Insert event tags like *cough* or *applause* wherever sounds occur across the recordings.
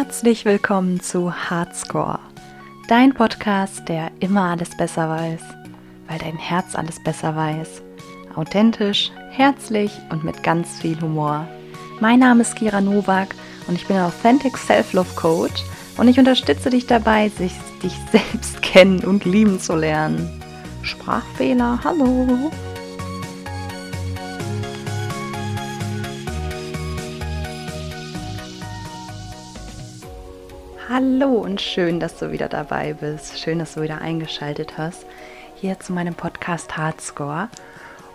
Herzlich willkommen zu Hardscore, dein Podcast, der immer alles besser weiß, weil dein Herz alles besser weiß. Authentisch, herzlich und mit ganz viel Humor. Mein Name ist Kira Nowak und ich bin Authentic Self-Love Coach und ich unterstütze dich dabei, sich, dich selbst *laughs* kennen und lieben zu lernen. Sprachfehler, hallo. Hallo und schön, dass du wieder dabei bist. Schön, dass du wieder eingeschaltet hast hier zu meinem Podcast Hardscore.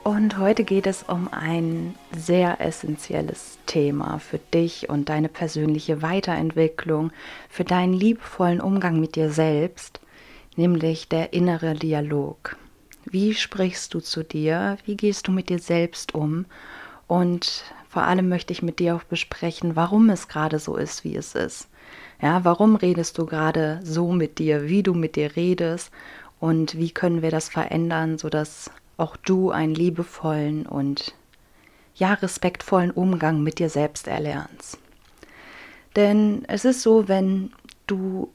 Und heute geht es um ein sehr essentielles Thema für dich und deine persönliche Weiterentwicklung, für deinen liebevollen Umgang mit dir selbst, nämlich der innere Dialog. Wie sprichst du zu dir? Wie gehst du mit dir selbst um? Und vor allem möchte ich mit dir auch besprechen, warum es gerade so ist, wie es ist. Ja, warum redest du gerade so mit dir, wie du mit dir redest und wie können wir das verändern, sodass auch du einen liebevollen und ja, respektvollen Umgang mit dir selbst erlernst. Denn es ist so, wenn du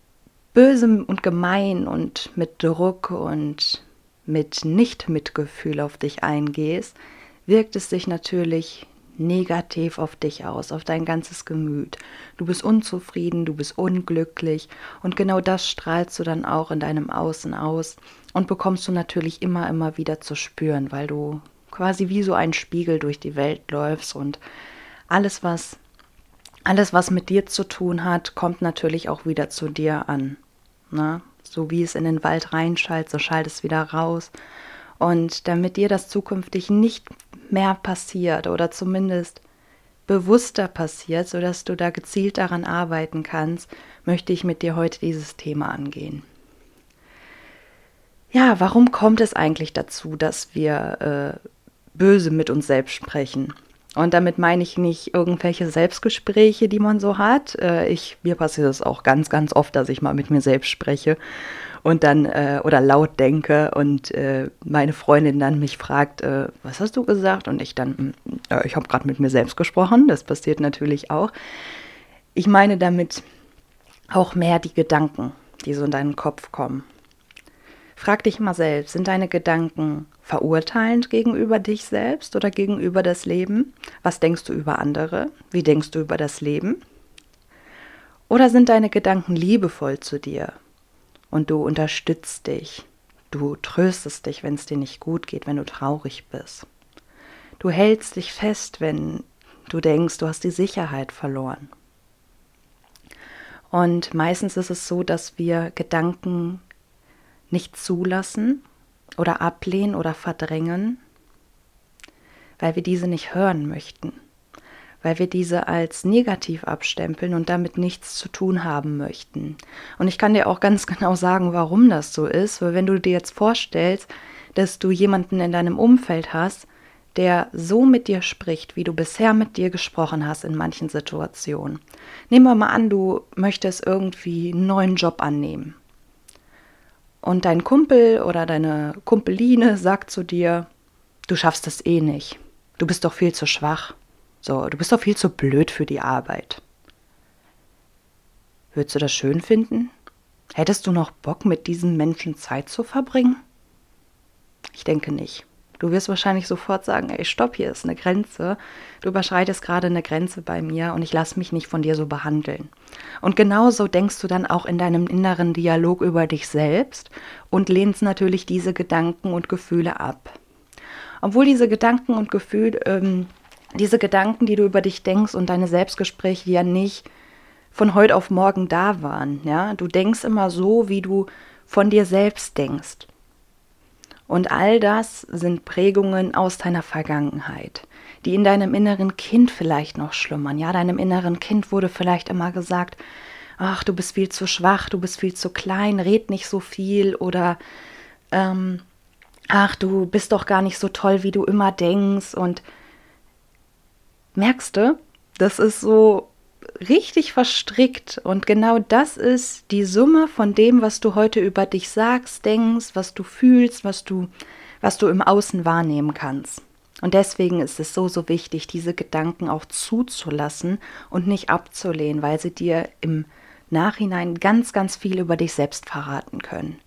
böse und gemein und mit Druck und mit Nicht-Mitgefühl auf dich eingehst, wirkt es sich natürlich negativ auf dich aus, auf dein ganzes Gemüt. Du bist unzufrieden, du bist unglücklich und genau das strahlst du dann auch in deinem Außen aus und bekommst du natürlich immer, immer wieder zu spüren, weil du quasi wie so ein Spiegel durch die Welt läufst und alles, was alles, was mit dir zu tun hat, kommt natürlich auch wieder zu dir an. Ne? So wie es in den Wald reinschallt, so schallt es wieder raus. Und damit dir das zukünftig nicht mehr passiert oder zumindest bewusster passiert, sodass du da gezielt daran arbeiten kannst, möchte ich mit dir heute dieses Thema angehen. Ja, warum kommt es eigentlich dazu, dass wir äh, böse mit uns selbst sprechen? Und damit meine ich nicht irgendwelche Selbstgespräche, die man so hat. Äh, ich, mir passiert es auch ganz, ganz oft, dass ich mal mit mir selbst spreche und dann äh, oder laut denke und äh, meine Freundin dann mich fragt, äh, was hast du gesagt? Und ich dann, äh, ich habe gerade mit mir selbst gesprochen, das passiert natürlich auch. Ich meine damit auch mehr die Gedanken, die so in deinen Kopf kommen. Frag dich mal selbst, sind deine Gedanken verurteilend gegenüber dich selbst oder gegenüber das Leben? Was denkst du über andere? Wie denkst du über das Leben? Oder sind deine Gedanken liebevoll zu dir? und du unterstützt dich. Du tröstest dich, wenn es dir nicht gut geht, wenn du traurig bist. Du hältst dich fest, wenn du denkst, du hast die Sicherheit verloren. Und meistens ist es so, dass wir Gedanken nicht zulassen oder ablehnen oder verdrängen, weil wir diese nicht hören möchten weil wir diese als negativ abstempeln und damit nichts zu tun haben möchten. Und ich kann dir auch ganz *laughs* genau sagen, warum das so ist, weil wenn du dir jetzt vorstellst, dass du jemanden in deinem Umfeld hast, der so mit dir spricht, wie du bisher mit dir gesprochen hast in manchen Situationen. Nehmen wir mal an, du möchtest irgendwie einen neuen Job annehmen. Und dein Kumpel oder deine Kumpeline sagt zu dir, du schaffst das eh nicht. Du bist doch viel zu schwach. So, du bist doch viel zu blöd für die Arbeit. Würdest du das schön finden? Hättest du noch Bock, mit diesen Menschen Zeit zu verbringen? Ich denke nicht. Du wirst wahrscheinlich sofort sagen, ey, stopp, hier ist eine Grenze. Du überschreitest gerade eine Grenze bei mir und ich lasse mich nicht von dir so behandeln. Und genauso denkst du dann auch in deinem inneren Dialog über dich selbst und lehnst natürlich diese Gedanken und Gefühle ab. Obwohl diese Gedanken und Gefühle ähm, diese Gedanken, die du über dich denkst und deine Selbstgespräche, ja nicht von heute auf morgen da waren. Ja? Du denkst immer so, wie du von dir selbst denkst. Und all das sind Prägungen aus deiner Vergangenheit, die in deinem inneren Kind vielleicht noch schlummern. Ja, deinem inneren Kind wurde vielleicht immer gesagt, ach, du bist viel zu schwach, du bist viel zu klein, red nicht so viel oder ähm, ach, du bist doch gar nicht so toll, wie du immer denkst und Merkst du? Das ist so richtig verstrickt und genau das ist die Summe von dem, was du heute über dich sagst, denkst, was du fühlst, was du was du im Außen wahrnehmen kannst. Und deswegen ist es so, so wichtig, diese Gedanken auch zuzulassen und nicht abzulehnen, weil sie dir im Nachhinein ganz, ganz viel über dich selbst verraten können.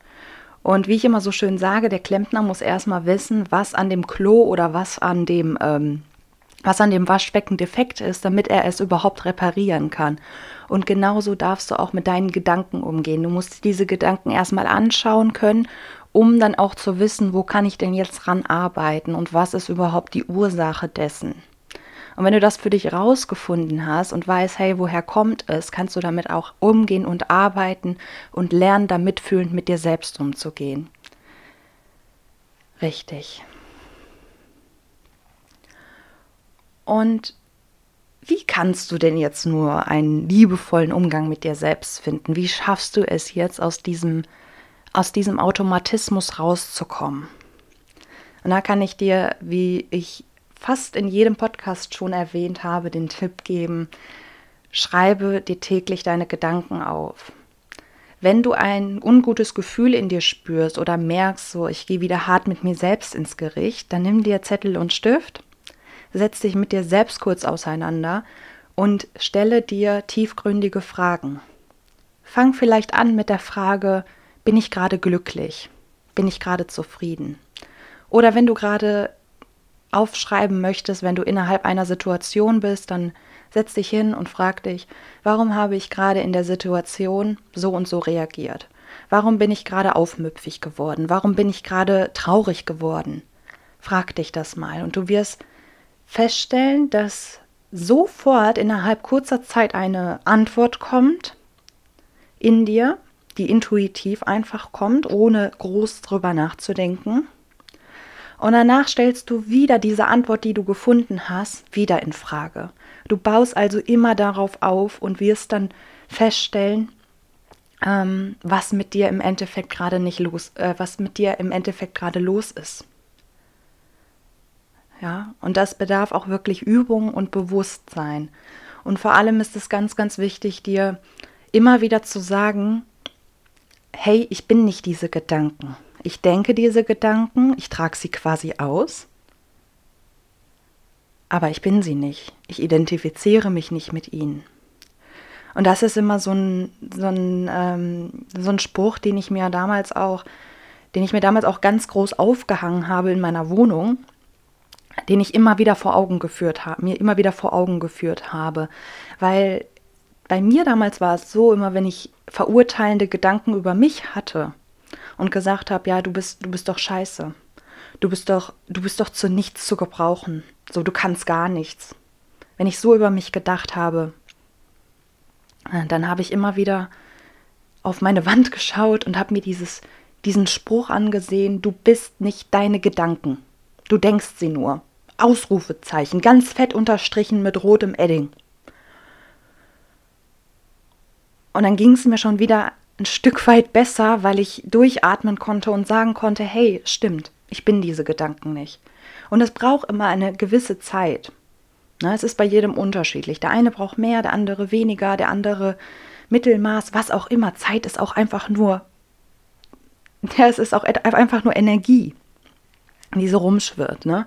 Und wie ich immer so schön sage, der Klempner muss erstmal wissen, was an dem Klo oder was an dem, ähm, was an dem Waschbecken defekt ist, damit er es überhaupt reparieren kann. Und genauso darfst du auch mit deinen Gedanken umgehen. Du musst diese Gedanken erstmal anschauen können um dann auch zu wissen, wo kann ich denn jetzt dran arbeiten und was ist überhaupt die Ursache dessen. Und wenn du das für dich rausgefunden hast und weißt, hey, woher kommt es, kannst du damit auch umgehen und arbeiten und lernen, da mitfühlend mit dir selbst umzugehen. Richtig. Und wie kannst du denn jetzt nur einen liebevollen Umgang mit dir selbst finden? Wie schaffst du es jetzt aus diesem aus diesem Automatismus rauszukommen. Und da kann ich dir, wie ich fast in jedem Podcast schon erwähnt habe, den Tipp geben, schreibe dir täglich deine Gedanken auf. Wenn du ein ungutes Gefühl in dir spürst oder merkst, so ich gehe wieder hart mit mir selbst ins Gericht, dann nimm dir Zettel und Stift, setz dich mit dir selbst kurz auseinander und stelle dir tiefgründige Fragen. Fang vielleicht an mit der Frage, bin ich gerade glücklich? Bin ich gerade zufrieden? Oder wenn du gerade aufschreiben möchtest, wenn du innerhalb einer Situation bist, dann setz dich hin und frag dich, warum habe ich gerade in der Situation so und so reagiert? Warum bin ich gerade aufmüpfig geworden? Warum bin ich gerade traurig geworden? Frag dich das mal und du wirst feststellen, dass sofort innerhalb kurzer Zeit eine Antwort kommt in dir, die intuitiv einfach kommt, ohne groß drüber nachzudenken. Und danach stellst du wieder diese Antwort, die du gefunden hast, wieder in Frage. Du baust also immer darauf auf und wirst dann feststellen, ähm, was mit dir im Endeffekt gerade nicht los, äh, was mit dir im Endeffekt gerade los ist. Ja, und das bedarf auch wirklich Übung und Bewusstsein. Und vor allem ist es ganz, ganz wichtig, dir immer wieder zu sagen, hey, ich bin nicht diese Gedanken. Ich denke diese Gedanken, ich trage sie quasi aus, aber ich bin sie nicht. Ich identifiziere mich nicht mit ihnen. Und das ist immer so ein, so ein, ähm, so ein Spruch, den ich mir damals auch, den ich mir damals auch ganz groß aufgehangen habe in meiner Wohnung, den ich immer wieder vor Augen geführt habe, mir immer wieder vor Augen geführt habe, weil bei mir damals war es so, immer wenn ich verurteilende Gedanken über mich hatte und gesagt habe, ja, du bist, du bist doch scheiße. Du bist doch, du bist doch zu nichts zu gebrauchen. So, du kannst gar nichts. Wenn ich so über mich gedacht habe, äh, dann habe ich immer wieder auf meine Wand *laughs* geschaut und habe mir dieses, diesen Spruch angesehen, du bist nicht deine Gedanken. Du denkst sie nur. Ausrufezeichen, ganz fett unterstrichen mit rotem Edding. Und dann ging es mir schon wieder ein Stück weit besser, weil ich durchatmen konnte und sagen konnte, hey, stimmt, ich bin diese Gedanken nicht. Und es braucht immer eine gewisse Zeit. Na, es ist bei jedem unterschiedlich. Der eine braucht mehr, der andere weniger, der andere Mittelmaß, was auch immer. Zeit ist auch einfach nur, *laughs* ja, es ist auch einfach nur Energie, die so rumschwirrt. Ne?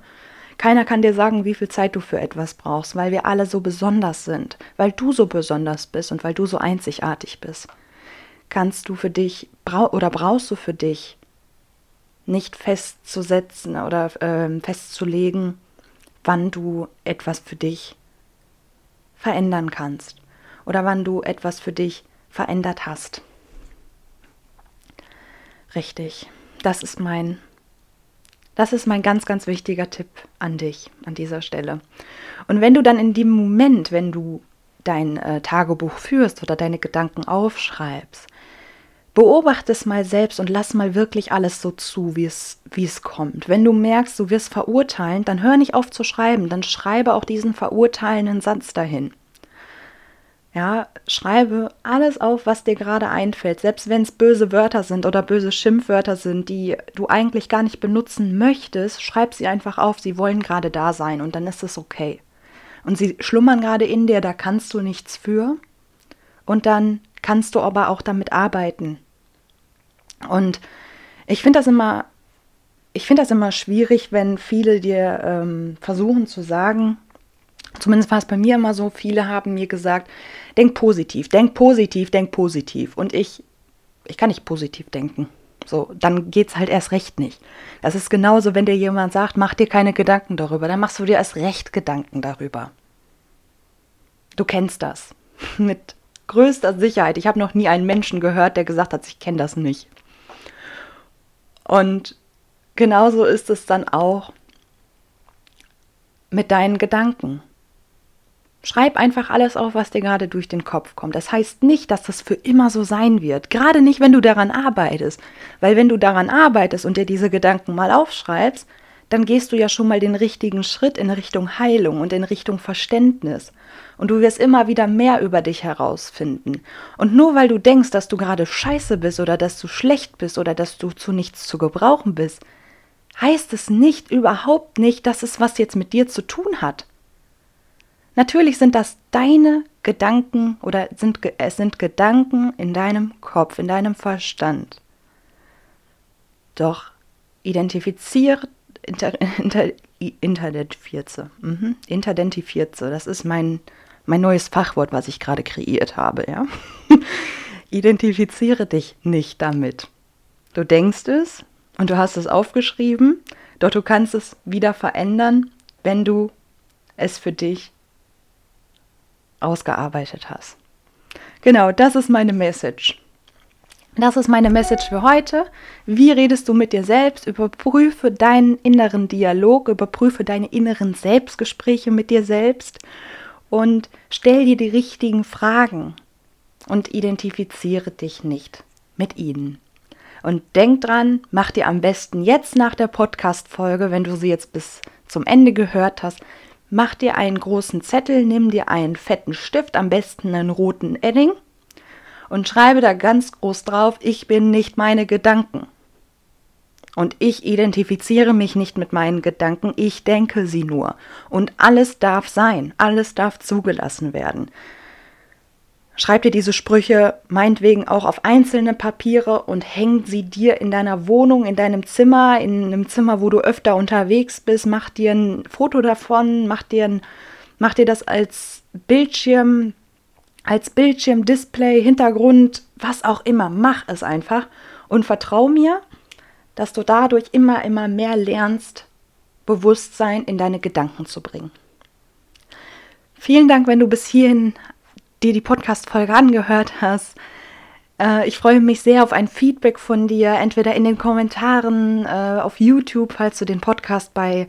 Keiner kann dir sagen, wie viel Zeit du für etwas brauchst, weil wir alle so besonders sind, weil du so besonders bist und weil du so einzigartig bist. Kannst du für dich oder brauchst du für dich nicht festzusetzen oder äh, festzulegen, wann du etwas für dich verändern kannst oder wann du etwas für dich verändert hast. Richtig, das ist mein das ist mein ganz, ganz wichtiger Tipp an dich an dieser Stelle. Und wenn du dann in dem Moment, wenn du dein äh, Tagebuch führst oder deine Gedanken aufschreibst, beobachte es mal selbst und lass mal wirklich alles so zu, wie es, wie es kommt. Wenn du merkst, du wirst verurteilen, dann hör nicht auf zu schreiben, dann schreibe auch diesen verurteilenden Satz dahin. Ja, schreibe alles auf, was dir gerade einfällt, selbst wenn es böse Wörter sind oder böse Schimpfwörter sind, die du eigentlich gar nicht benutzen möchtest, schreib sie einfach auf, sie wollen gerade da sein und dann ist es okay. Und sie schlummern gerade in dir, da kannst du nichts für und dann kannst du aber auch damit arbeiten. Und ich finde das immer ich finde das immer schwierig, wenn viele dir ähm, versuchen zu sagen, zumindest war es bei mir immer so, viele haben mir gesagt, denk positiv, denk positiv, denk positiv. Und ich, ich kann nicht positiv denken. So, dann geht es halt erst recht nicht. Das ist genauso, wenn dir jemand sagt, mach dir keine Gedanken darüber, dann machst du dir erst recht Gedanken darüber. Du kennst das. *laughs* Mit größter Sicherheit. Ich habe noch nie einen Menschen gehört, der gesagt hat, ich kenne das nicht. Und genauso ist es dann auch mit deinen Gedanken. Schreib einfach alles auf, was dir gerade durch den Kopf kommt. Das heißt nicht, dass das für immer so sein wird. Gerade nicht, wenn du daran arbeitest. Weil wenn du daran arbeitest und dir diese Gedanken mal aufschreibst, dann gehst du ja schon mal den richtigen Schritt in Richtung Heilung und in Richtung Verständnis. Und du wirst immer wieder mehr über dich herausfinden. Und nur weil du denkst, dass du gerade scheiße bist oder dass du schlecht bist oder dass du zu nichts zu gebrauchen bist, heißt es nicht, überhaupt nicht, dass es was jetzt mit dir zu tun hat. Natürlich sind das deine Gedanken oder sind, es sind Gedanken in deinem Kopf, in deinem Verstand. Doch identifiziert, inter, inter, interdentifiziert, mhm, interdentifiziert, das ist mein, mein neues Fachwort, was ich gerade kreiert habe, ja. *laughs* Identifiziere dich nicht damit. Du denkst es und du hast es aufgeschrieben, doch du kannst es wieder verändern, wenn du es für dich ausgearbeitet hast. Genau, das ist meine Message. Das ist meine Message für heute. Wie redest du mit dir selbst? Überprüfe deinen inneren Dialog, überprüfe deine inneren Selbstgespräche mit dir selbst und stell dir die richtigen Fragen und identifiziere dich nicht mit ihnen. Und denk dran, mach dir am besten jetzt nach der Podcast-Folge, wenn du sie jetzt bis zum Ende gehört hast, Mach dir einen großen Zettel, nimm dir einen fetten Stift, am besten einen roten Edding und schreibe da ganz groß drauf, ich bin nicht meine Gedanken. Und ich identifiziere mich nicht mit meinen Gedanken, ich denke sie nur. Und alles darf sein, alles darf zugelassen werden. Schreib dir diese Sprüche meinetwegen auch auf einzelne Papiere und häng sie dir in deiner Wohnung, in deinem Zimmer, in einem Zimmer, wo du öfter unterwegs bist. Mach dir ein Foto davon, mach dir, ein, mach dir das als Bildschirm, als Bildschirm, Display, Hintergrund, was auch immer. Mach es einfach und vertrau mir, dass du dadurch immer, immer mehr lernst, Bewusstsein in deine Gedanken zu bringen. Vielen Dank, wenn du bis hierhin dir die Podcast-Folge angehört hast. Äh, ich freue mich sehr auf ein Feedback von dir, entweder in den Kommentaren äh, auf YouTube, falls du den Podcast bei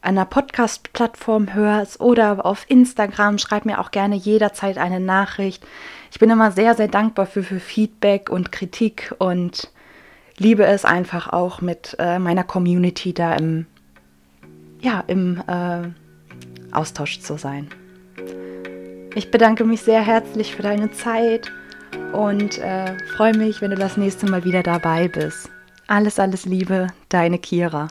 einer Podcast-Plattform hörst oder auf Instagram. Schreib mir auch gerne jederzeit eine Nachricht. Ich bin immer sehr, sehr dankbar für, für Feedback und Kritik und liebe es einfach auch mit äh, meiner Community da im, ja, im äh, Austausch zu sein. Ich bedanke mich sehr herzlich für deine Zeit und äh, freue mich, wenn du das nächste Mal wieder dabei bist. Alles, alles Liebe, deine Kira.